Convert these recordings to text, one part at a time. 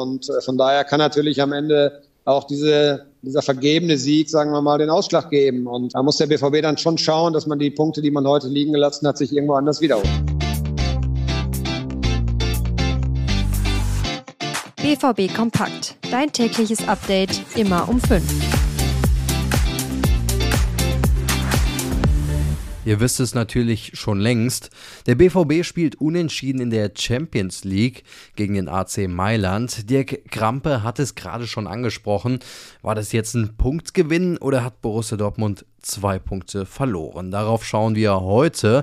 Und äh, von daher kann natürlich am Ende auch diese, dieser vergebene Sieg, sagen wir mal, den Ausschlag geben. Und da muss der BVB dann schon schauen, dass man die Punkte, die man heute liegen gelassen hat, sich irgendwo anders wiederholt. BVB Kompakt. Dein tägliches Update immer um 5. Ihr wisst es natürlich schon längst. Der BVB spielt unentschieden in der Champions League gegen den AC Mailand. Dirk Krampe hat es gerade schon angesprochen. War das jetzt ein Punktgewinn oder hat Borussia Dortmund zwei Punkte verloren? Darauf schauen wir heute.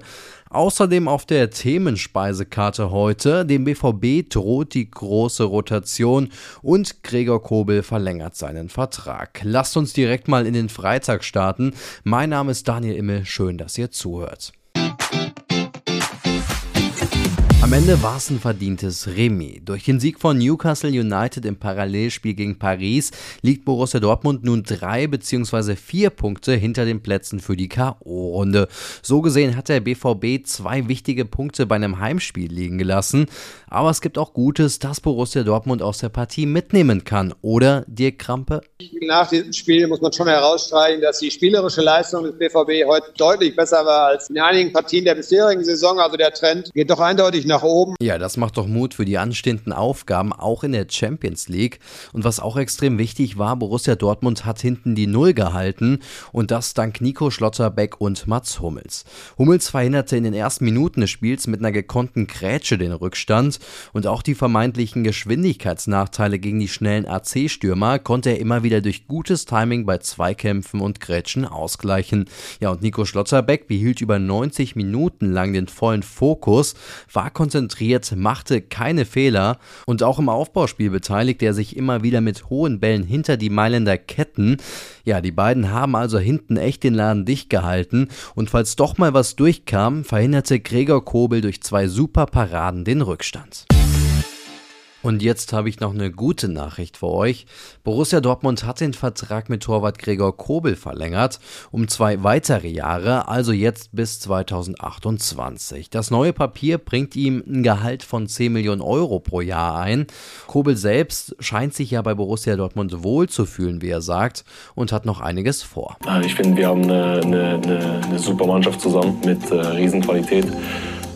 Außerdem auf der Themenspeisekarte heute, dem BVB droht die große Rotation und Gregor Kobel verlängert seinen Vertrag. Lasst uns direkt mal in den Freitag starten. Mein Name ist Daniel Immel, schön, dass ihr zuhört. Am Ende war es ein verdientes Remis. Durch den Sieg von Newcastle United im Parallelspiel gegen Paris liegt Borussia Dortmund nun drei bzw. vier Punkte hinter den Plätzen für die K.O.-Runde. So gesehen hat der BVB zwei wichtige Punkte bei einem Heimspiel liegen gelassen. Aber es gibt auch Gutes, dass Borussia Dortmund aus der Partie mitnehmen kann. Oder, Dirk Krampe? Nach diesem Spiel muss man schon herausstreichen, dass die spielerische Leistung des BVB heute deutlich besser war als in einigen Partien der bisherigen Saison. Also der Trend geht doch eindeutig nach nach oben. Ja, das macht doch Mut für die anstehenden Aufgaben, auch in der Champions League. Und was auch extrem wichtig war, Borussia Dortmund hat hinten die Null gehalten und das dank Nico Schlotterbeck und Mats Hummels. Hummels verhinderte in den ersten Minuten des Spiels mit einer gekonnten Grätsche den Rückstand und auch die vermeintlichen Geschwindigkeitsnachteile gegen die schnellen AC-Stürmer konnte er immer wieder durch gutes Timing bei Zweikämpfen und Grätschen ausgleichen. Ja, und Nico Schlotterbeck behielt über 90 Minuten lang den vollen Fokus, war konzentriert, machte keine Fehler und auch im Aufbauspiel beteiligte er sich immer wieder mit hohen Bällen hinter die Mailänder Ketten. Ja, die beiden haben also hinten echt den Laden dicht gehalten und falls doch mal was durchkam, verhinderte Gregor Kobel durch zwei super Paraden den Rückstand. Und jetzt habe ich noch eine gute Nachricht für euch. Borussia Dortmund hat den Vertrag mit Torwart Gregor Kobel verlängert um zwei weitere Jahre, also jetzt bis 2028. Das neue Papier bringt ihm ein Gehalt von 10 Millionen Euro pro Jahr ein. Kobel selbst scheint sich ja bei Borussia Dortmund wohl zu fühlen, wie er sagt, und hat noch einiges vor. Ich finde, wir haben eine, eine, eine super Mannschaft zusammen mit äh, Riesenqualität.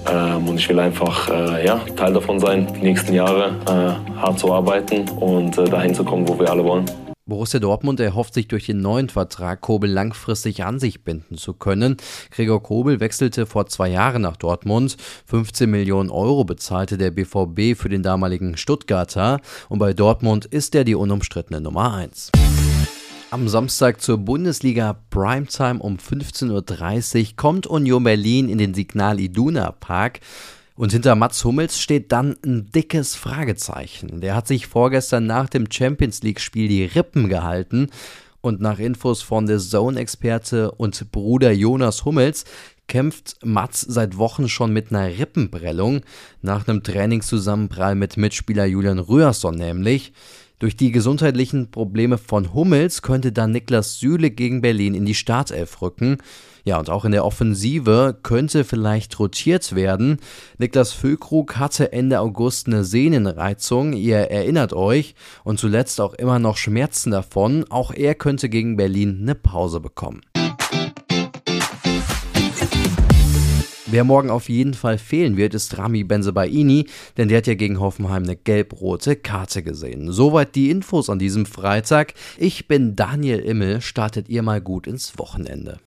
Ähm, und ich will einfach äh, ja, Teil davon sein, die nächsten Jahre äh, hart zu arbeiten und äh, dahin zu kommen, wo wir alle wollen. Borussia Dortmund erhofft sich durch den neuen Vertrag, Kobel langfristig an sich binden zu können. Gregor Kobel wechselte vor zwei Jahren nach Dortmund. 15 Millionen Euro bezahlte der BVB für den damaligen Stuttgarter. Und bei Dortmund ist er die unumstrittene Nummer 1. Am Samstag zur Bundesliga Primetime um 15.30 Uhr kommt Union Berlin in den Signal Iduna Park. Und hinter Mats Hummels steht dann ein dickes Fragezeichen. Der hat sich vorgestern nach dem Champions League-Spiel die Rippen gehalten. Und nach Infos von der Zone-Experte und Bruder Jonas Hummels kämpft Mats seit Wochen schon mit einer Rippenprellung. Nach einem Trainingszusammenprall mit Mitspieler Julian Rührson nämlich. Durch die gesundheitlichen Probleme von Hummels könnte dann Niklas Süle gegen Berlin in die Startelf rücken. Ja, und auch in der Offensive könnte vielleicht rotiert werden. Niklas Füllkrug hatte Ende August eine Sehnenreizung, ihr erinnert euch, und zuletzt auch immer noch Schmerzen davon. Auch er könnte gegen Berlin eine Pause bekommen. Wer morgen auf jeden Fall fehlen wird, ist Rami Benzebaini, denn der hat ja gegen Hoffenheim eine gelb-rote Karte gesehen. Soweit die Infos an diesem Freitag. Ich bin Daniel Immel, startet ihr mal gut ins Wochenende.